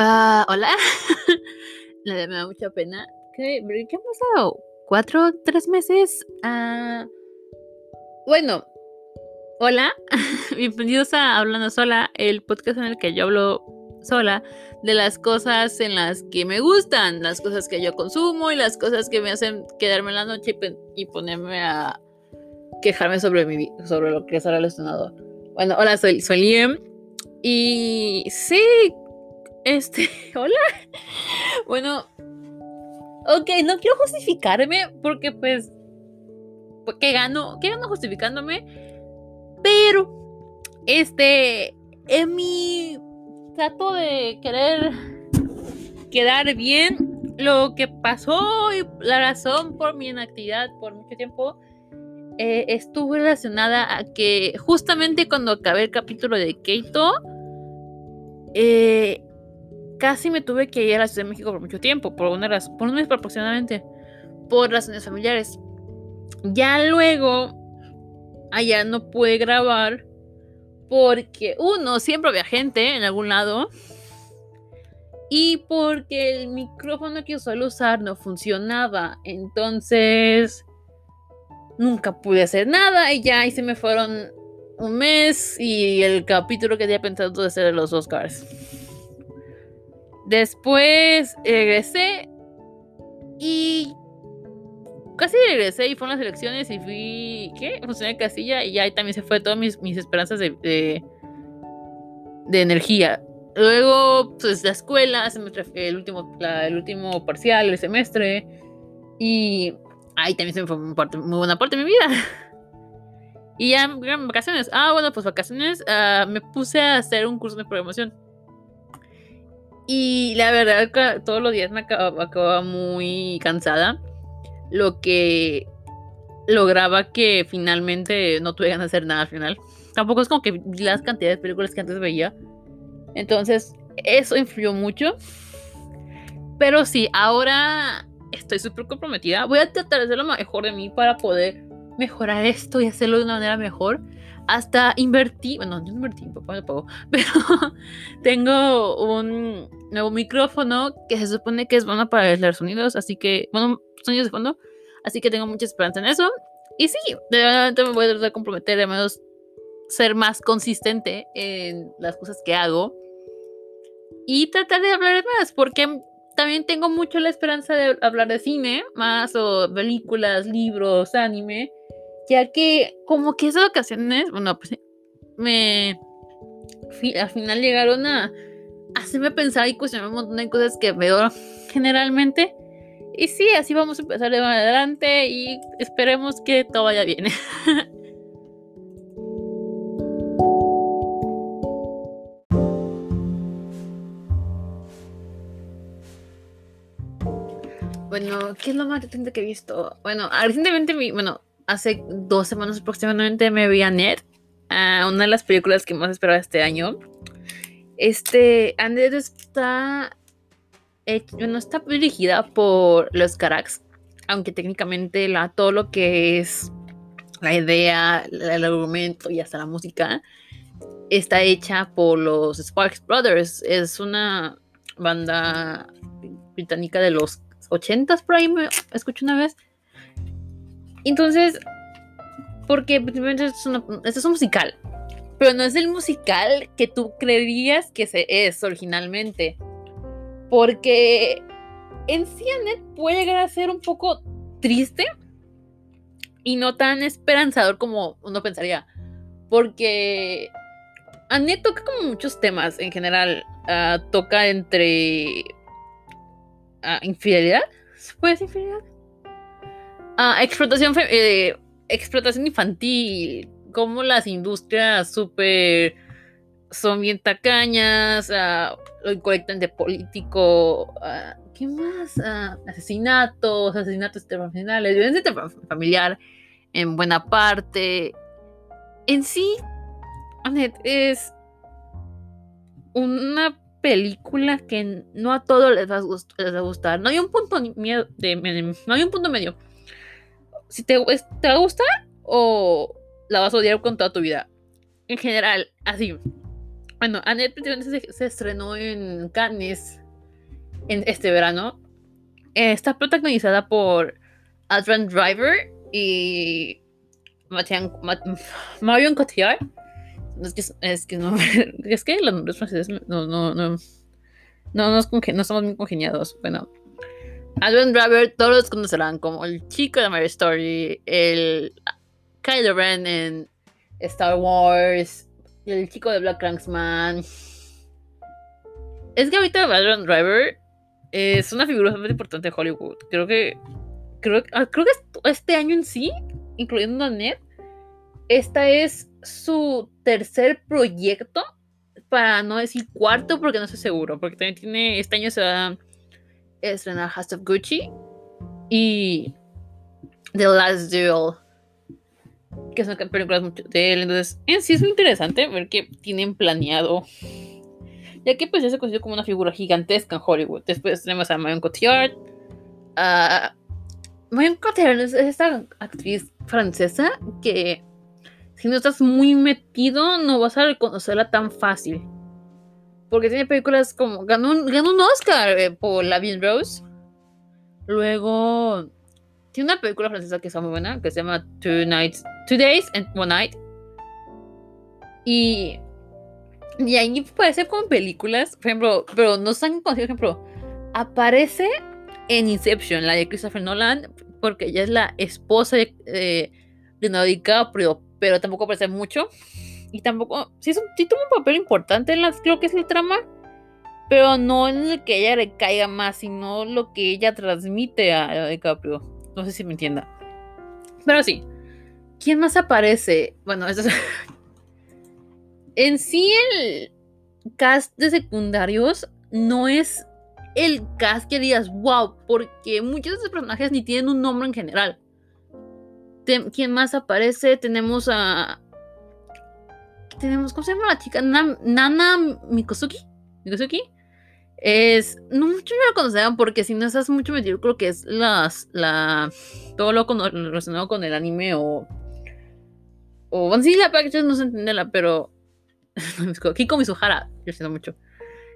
Ah, hola. Me da mucha pena. ¿Qué, ¿Qué ha pasado? ¿Cuatro, tres meses? Ah, bueno, hola. Bienvenidos a Hablando Sola, el podcast en el que yo hablo sola de las cosas en las que me gustan, las cosas que yo consumo y las cosas que me hacen quedarme en la noche y, ponerme a quejarme sobre, mi, sobre lo que es el Bueno, hola, soy, soy Liam. Y sí, este, hola. Bueno, ok, no quiero justificarme porque pues, ¿qué gano? ¿Qué gano justificándome? Pero, este, en mi trato de querer quedar bien, lo que pasó y la razón por mi inactividad por mucho tiempo eh, estuvo relacionada a que justamente cuando acabé el capítulo de Keito, eh, casi me tuve que ir a la Ciudad de México por mucho tiempo, por, una razón, por un mes aproximadamente, por razones familiares. Ya luego, allá no pude grabar porque, uno, siempre había gente en algún lado. Y porque el micrófono que suelo usar no funcionaba. Entonces, nunca pude hacer nada. Y ya ahí se me fueron un mes y el capítulo que había pensado de ser los Oscars. Después regresé y casi regresé y fueron las elecciones y fui, ¿qué? Funcioné casilla y ahí también se fue todas mis, esperanzas de, de, energía. Luego, pues la escuela, el último, el último parcial, el semestre y ahí también se me fue muy, buena parte de mi vida. Y ya vacaciones. Ah, bueno, pues vacaciones. Ah, me puse a hacer un curso de programación. Y la verdad, todos los días me acababa, muy cansada. Lo que lograba que finalmente no tuve ganas de hacer nada al final. Tampoco es como que vi las cantidades de películas que antes veía. Entonces, eso influyó mucho. Pero sí, ahora estoy súper comprometida. Voy a tratar de hacer lo mejor de mí para poder mejorar esto y hacerlo de una manera mejor hasta invertí, bueno, yo invertí, papá me pagó, pero tengo un nuevo micrófono que se supone que es bueno para aislar sonidos, así que, bueno, sonidos de fondo, así que tengo mucha esperanza en eso. Y sí, de verdad me voy a tratar de comprometer, de menos ser más consistente en las cosas que hago y tratar de hablar más, porque también tengo mucho la esperanza de hablar de cine, más o películas, libros, anime ya que como que esas ocasiones, bueno, pues me al final llegaron a hacerme pensar y cuestionar un montón de cosas que veo generalmente. Y sí, así vamos a empezar de adelante y esperemos que todo vaya bien. bueno, ¿qué es lo más reciente que he visto? Bueno, recientemente vi, bueno, hace dos semanas aproximadamente me vi a Ned, una de las películas que más esperaba este año. Este, Ned está, bueno, está dirigida por los Carax, aunque técnicamente la, todo lo que es la idea, el argumento y hasta la música está hecha por los Sparks Brothers. Es una banda británica de los 80s por ahí, me escuché una vez. Entonces, porque esto es un musical, pero no es el musical que tú creerías que se es originalmente. Porque en sí puede llegar a ser un poco triste y no tan esperanzador como uno pensaría. Porque Annette toca como muchos temas en general. Ah, toca entre uh, infidelidad. ¿Se puede decir infidelidad? Ah, explotación, eh, explotación infantil, como las industrias súper son bien tacañas, uh, lo incorrectamente político, ah, ¿qué más? asesinatos, asesinatos internacionales, violencia familiar en buena parte. En sí, es una película que no a todos les va a, gustar. No hay un punto miedo de, no hay un punto medio si te, te va a gustar o la vas a odiar con toda tu vida. En general, así. Bueno, Annette se, se estrenó en Cannes en este verano. está protagonizada por Adrian Driver y Marion Cotillard. Es que, es que no, es que los franceses no, no, no, no, no, estamos muy congeniados. Bueno, Adrian Driver, todos los conocerán como el chico de Mary Story, el Kylo Ren en Star Wars, el chico de Black Cranksman. Es que ahorita Adrian Driver es una figura bastante importante de Hollywood. Creo que. Creo, ah, creo que este año en sí, incluyendo a Ned, esta es su tercer proyecto. Para no decir cuarto, porque no estoy seguro. Porque también tiene. Este año se va a estrenar House of Gucci. Y. The Last Duel. Que son películas mucho de él. Entonces, en sí es muy interesante ver que tienen planeado ya que pues ya se considera como una figura gigantesca en Hollywood. Después tenemos a Marion Cotillard. Uh, Marion Cotillard es esta actriz francesa que si no estás muy metido no vas a reconocerla tan fácil. Porque tiene películas como... Ganó un, ganó un Oscar eh, por La Bien Rose. Luego... Tiene una película francesa que está muy buena, que se llama Two Nights, Two Days and One Night. Y y ahí parece como películas, por ejemplo, pero no están por ejemplo, aparece en Inception, la de Christopher Nolan, porque ella es la esposa de eh, Leonardo DiCaprio, pero tampoco aparece mucho. Y tampoco, sí, sí toma un papel importante en las, creo que es el trama, pero no en el que ella le caiga más, sino lo que ella transmite a, DiCaprio. No sé si me entienda. Pero sí. ¿Quién más aparece? Bueno, esto es en sí el cast de secundarios no es el cast que digas, wow, porque muchos de esos personajes ni tienen un nombre en general. ¿Quién más aparece? Tenemos a... Tenemos, ¿cómo se llama la chica? Nana Mikosuki. Mikosuki. Es... No mucho no la conocerán porque si no estás mucho metido creo que es las... La, todo lo relacionado con el anime o... O... Bueno, sí, la práctica no se entenderla, pero Kiko Mizuhara, yo siento mucho.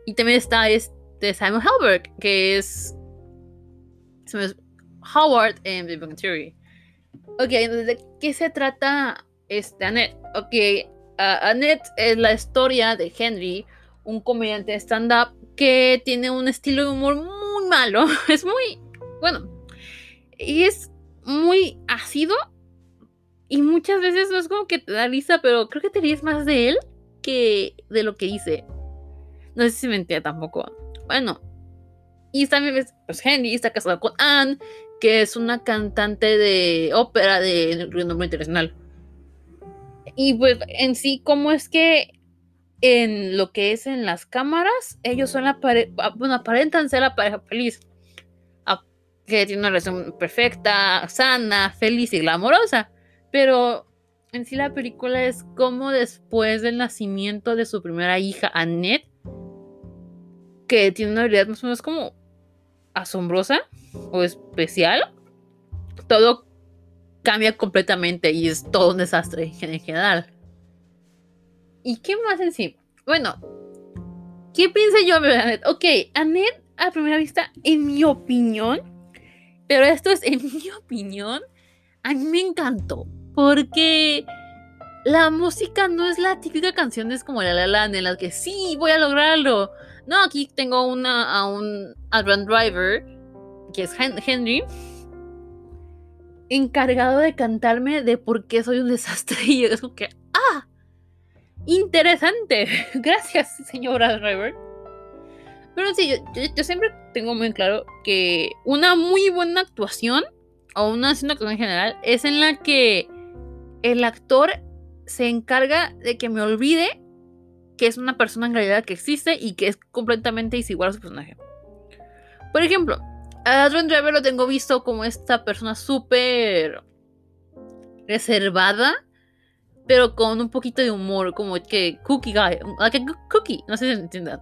Y también está este Simon Helberg, que es Howard en The Bang Theory. Ok, entonces, ¿de qué se trata este Annette? Ok, Annette es la historia de Henry, un comediante stand-up que tiene un estilo de humor muy malo. Es muy, bueno, y es muy ácido. Y muchas veces no es como que te da risa, pero creo que te ríes más de él que de lo que dice. No sé si me entiende tampoco. Bueno, y también pues Henry está casado con Anne, que es una cantante de ópera de renombre internacional. Y pues en sí, ¿cómo es que en lo que es en las cámaras, ellos son la pareja, bueno, aparentan ser la pareja feliz. Que tiene una relación perfecta, sana, feliz y glamorosa. Pero en sí la película es como después del nacimiento de su primera hija, Annette, que tiene una habilidad más o menos como asombrosa o especial, todo cambia completamente y es todo un desastre en general. ¿Y qué más en sí? Bueno, ¿qué pienso yo de Annette? Ok, Annette a primera vista, en mi opinión, pero esto es en mi opinión, a mí me encantó. Porque la música no es la típica canción, es como la la la en la que sí, voy a lograrlo. No, aquí tengo una, a un Adrian Driver, que es Henry, encargado de cantarme de por qué soy un desastre. Y es como que, ¡ah! Interesante. Gracias, señora Driver. Pero sí, yo, siempre tengo muy claro que una muy buena actuación, o una actuación en general, es en la que el actor se encarga de que me olvide que es una persona en realidad que existe y que es completamente desigual a su personaje. Por ejemplo, a Adrian Driver lo tengo visto como esta persona súper reservada, pero con un poquito de humor, como que cookie guy, like cookie, no sé si entiendan.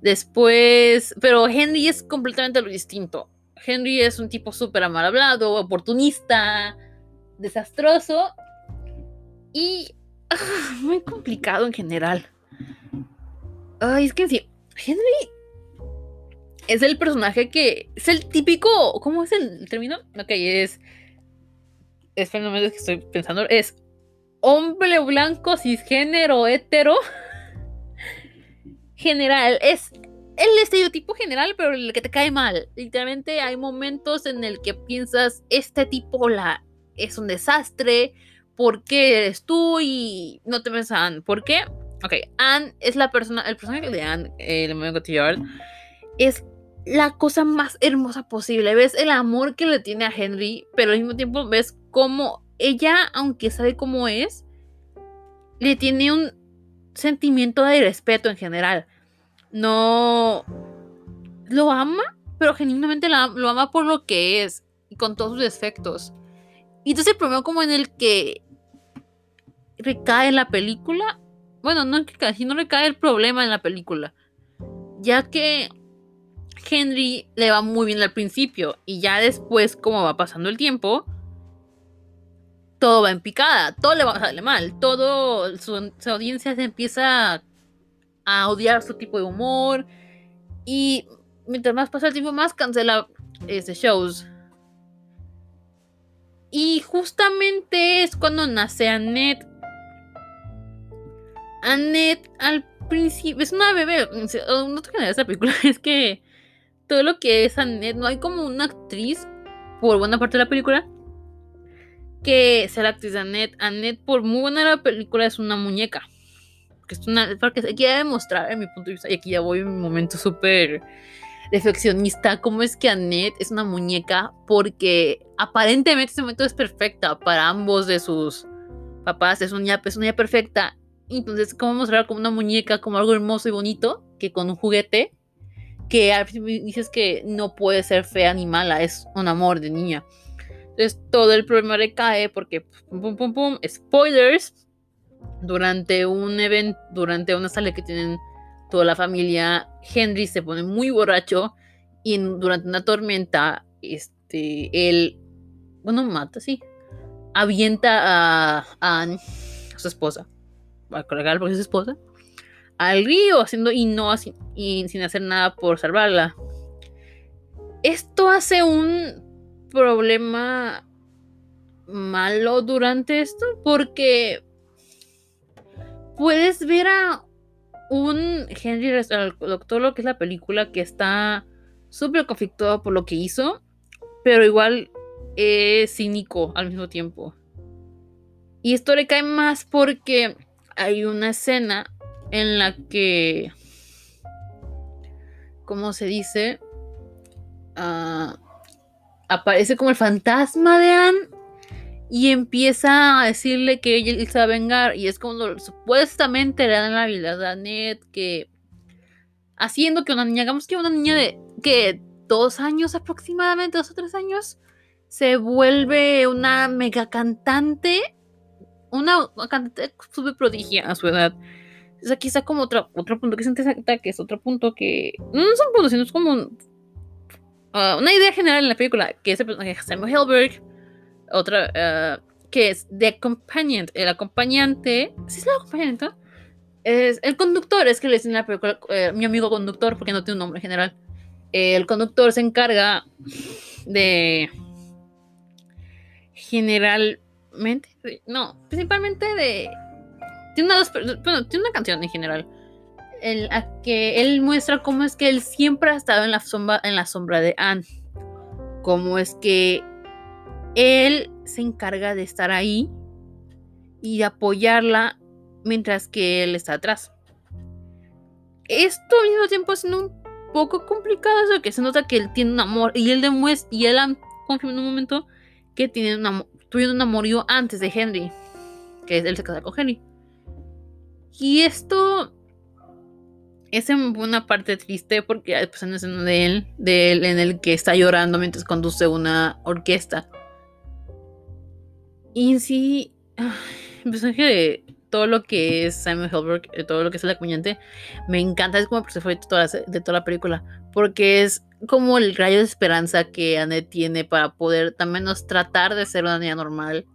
Después, pero Henry es completamente lo distinto. Henry es un tipo súper mal hablado, oportunista, desastroso, y ah, muy complicado en general. Ay, es que sí. Henry es el personaje que. Es el típico. ¿Cómo es el término? Ok, es. Es fenómeno que estoy pensando. Es hombre blanco, cisgénero, hetero. General. Es el estereotipo general, pero el que te cae mal. Literalmente hay momentos en el que piensas, este tipo la, es un desastre, ¿por qué eres tú? Y no te ves a Anne. ¿Por qué? Ok, Anne es la persona, el personaje de Anne, el amigo Cotillard, es la cosa más hermosa posible. Ves el amor que le tiene a Henry, pero al mismo tiempo ves cómo ella, aunque sabe cómo es, le tiene un sentimiento de respeto en general no lo ama, pero genuinamente lo ama por lo que es y con todos sus defectos. Y entonces el problema como en el que recae la película, bueno, no sino recae el problema en la película, ya que Henry le va muy bien al principio y ya después, como va pasando el tiempo, todo va en picada, todo le va a salir mal, todo su, audiencia se empieza a odiar su tipo de humor. Y mientras más pasa el tiempo, más cancela ese shows. Y justamente es cuando nace Annette. Annette al principio es una bebé. No te esa película es que todo lo que es Annette, no hay como una actriz por buena parte de la película que sea la actriz de Annette. Annette, por muy buena la película, es una muñeca. Que es una, porque quiere demostrar en mi punto de vista, y aquí ya voy en un momento súper reflexionista, cómo es que Annette es una muñeca, porque aparentemente ese momento es perfecta para ambos de sus papás, es una, es una perfecta, entonces, ¿cómo mostrar como una muñeca, como algo hermoso y bonito, que con un juguete, que dices que no puede ser fea ni mala, es un amor de niña. Entonces todo el problema recae porque, pum, pum, pum, pum, spoilers, durante un evento, durante una sala que tienen toda la familia, Henry se pone muy borracho y durante una tormenta, este, él, bueno, mata, sí, avienta a, Anne, su esposa, a colgar porque es su esposa, al río, haciendo y no y sin hacer nada por salvarla. Esto hace un problema malo durante esto porque puedes ver a un Henry, al doctor, lo que es la película, que está súper conflictuado por lo que hizo, pero igual es cínico al mismo tiempo. Y esto le cae más porque hay una escena en la que, ¿cómo se dice? Ah, aparece como el fantasma de Anne y empieza a decirle que ella se va a vengar y es como supuestamente le dan la habilidad a Ned que haciendo que una niña, digamos que una niña de que dos años aproximadamente, dos o tres años, se vuelve una mega cantante, una, cantante súper prodigia a su edad. Es aquí está como otro, otro punto que es interesante, que es otro punto que no es un punto, sino es como ah, una idea general en la película, que es el personaje Samuel Helberg otra eh, que es The Companion. El acompañante, ¿sí es el acompañante? Es el conductor, es que le dicen la película, eh, mi amigo conductor, porque no tiene un nombre general. el conductor se encarga de generalmente, no, principalmente de tiene una, bueno, tiene una canción en general. El, a que él muestra cómo es que él siempre ha estado en la sombra, en la sombra de Anne. Cómo es que él se encarga de estar ahí y de apoyarla mientras que él está atrás. Esto al mismo tiempo es un poco complicado, eso que se nota que él tiene un amor y él demuestra y él confirma en un momento que tiene un amor, tuvieron un amorío antes de Henry, que él se casa con Henry. Y esto es en una parte triste porque hay pues, en escena de él, de él en el que está llorando mientras conduce una orquesta. Y sí, el personaje de todo lo que es Simon Helberg, eh, todo lo que es el acompañante, me encanta, es como el personaje de toda, la, película, porque es como el rayo de esperanza que Annette tiene para poder también menos tratar de ser una niña normal,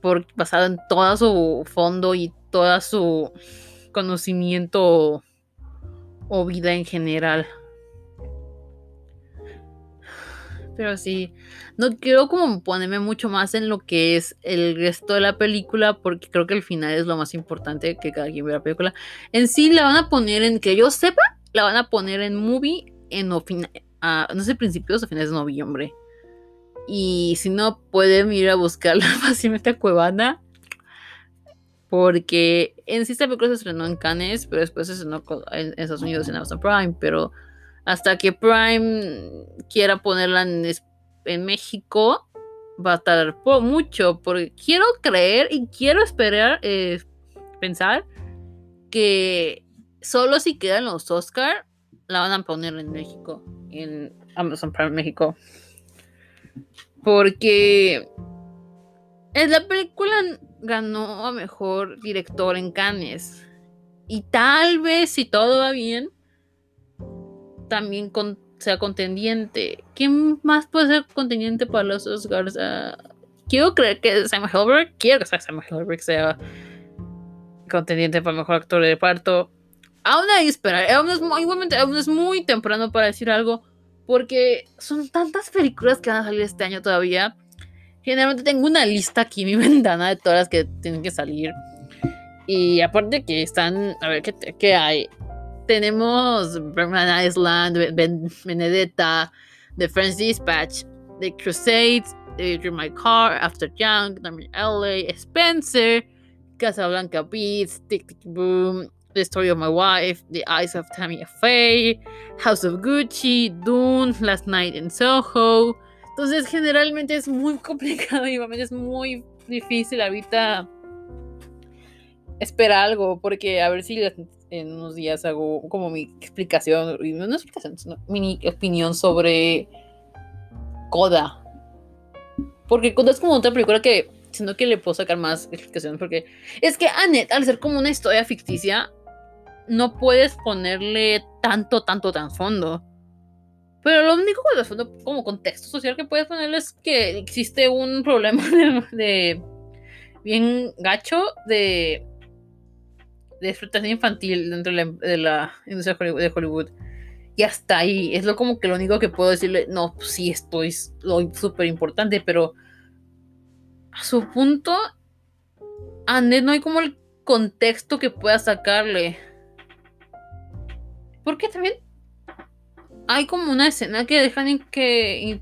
por, basado en todo su fondo y toda su conocimiento o vida en general. Pero sí, no quiero como ponerme mucho más en lo que es el resto de la película, porque creo que el final es lo más importante que cada quien vea la película. En sí la van a poner en, que yo sepa, la van a poner en movie en no sé, principios o finales de noviembre. Y si no, pueden ir a buscarla fácilmente a Cuevana. Porque en sí esta película se estrenó en Cannes, pero después se estrenó en Estados Unidos en Amazon Prime. Pero hasta que Prime quiera ponerla en, México, va a tardar mucho. Porque quiero creer y quiero esperar, eh, pensar que solo si quedan los Oscar, la van a poner en México, en Amazon Prime México. Porque la película ganó a mejor director en Cannes. Y tal vez, si todo va bien, también sea contendiente. ¿Quién más puede ser contendiente para los Oscars? Uh, quiero creer que Sam Helberg. Quiero que Sam Helberg sea contendiente para mejor actor de parto. Aún hay esperar. Aún es, igualmente, aún es muy temprano para decir algo. Porque son tantas películas que van a salir este año todavía. Generalmente tengo una lista aquí en mi ventana de todas las que tienen que salir. Y aparte que están. A ver, ¿qué, qué hay? tenemos Berman Island, Benedetta, The French Dispatch, The Crusades, Dream My Car, After Young, LA, Spencer, Casablanca Beats, Tick Tick Boom, The Story of My Wife, The Eyes of Tammy Faye, House of Gucci, Dune, Last Night in Soho. Entonces, generalmente es muy complicado y es muy difícil ahorita esperar algo, porque a ver si en unos días hago como mi explicación, no explicación, sino mi opinión sobre Coda. Porque Coda es como otra película que siento que le puedo sacar más explicación, porque es que Annette, al ser como una historia ficticia, no puedes ponerle tanto, tanto trasfondo. Pero lo único trasfondo como contexto social que puedes ponerle es que existe un problema de bien gacho de de explotación infantil dentro de la, industria de Hollywood. Y hasta ahí, es lo como que lo único que puedo decirle, no, pues sí, esto es súper importante, pero a su punto, a no hay como el contexto que pueda sacarle. Porque también hay como una escena que dejan que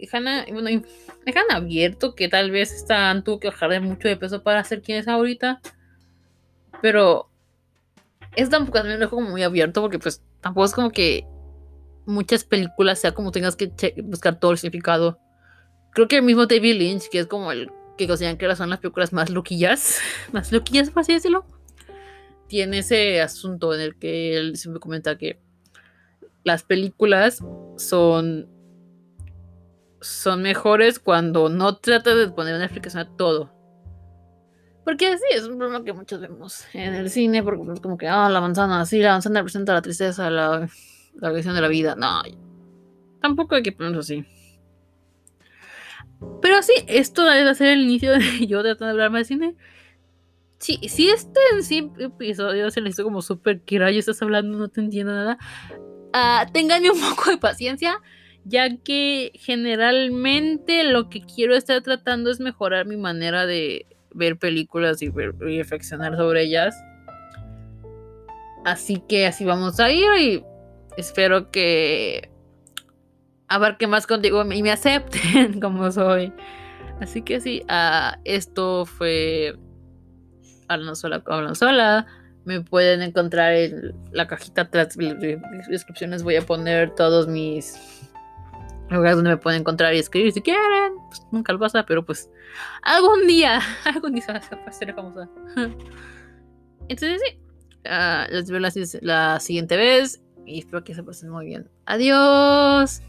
dejan, bueno, dejan abierto que tal vez están tuvo que bajar de mucho de peso para ser quien es ahorita. Pero es tampoco también lo dejo como muy abierto porque pues tampoco es como que muchas películas sea como tengas que buscar todo el significado. Creo que el mismo David Lynch, que es como el que consideran que son las películas más loquillas, más loquillas por así decirlo, tiene ese asunto en el que él siempre comenta que las películas son son mejores cuando no trata de poner una explicación a todo, porque sí, es un problema que muchos vemos en el cine, porque es como que, ah, la manzana, sí, la manzana representa la tristeza, la, la visión de la vida. No, tampoco hay que ponerlo así. Pero sí, esto debe ser el inicio de yo tratando de hablarme de cine. Sí, si este en sí episodio se le hizo como súper que y estás hablando, no te entiendo nada. Uh, ténganme un poco de paciencia, ya que generalmente lo que quiero estar tratando es mejorar mi manera de ver películas y, reflexionar sobre ellas. Así que así vamos a ir y espero que abarque más contigo y me acepten como soy. Así que sí, uh, esto fue Hablando sola, hablando sola. Me pueden encontrar en la cajita tras de descripciones. Voy a poner todos mis lugares donde me pueden encontrar y escribir si quieren. Pues, nunca lo pasa, pero pues algún día, algún día se va a ser famosa. Entonces sí, uh, les veo la siguiente vez y espero que se pasen muy bien. Adiós.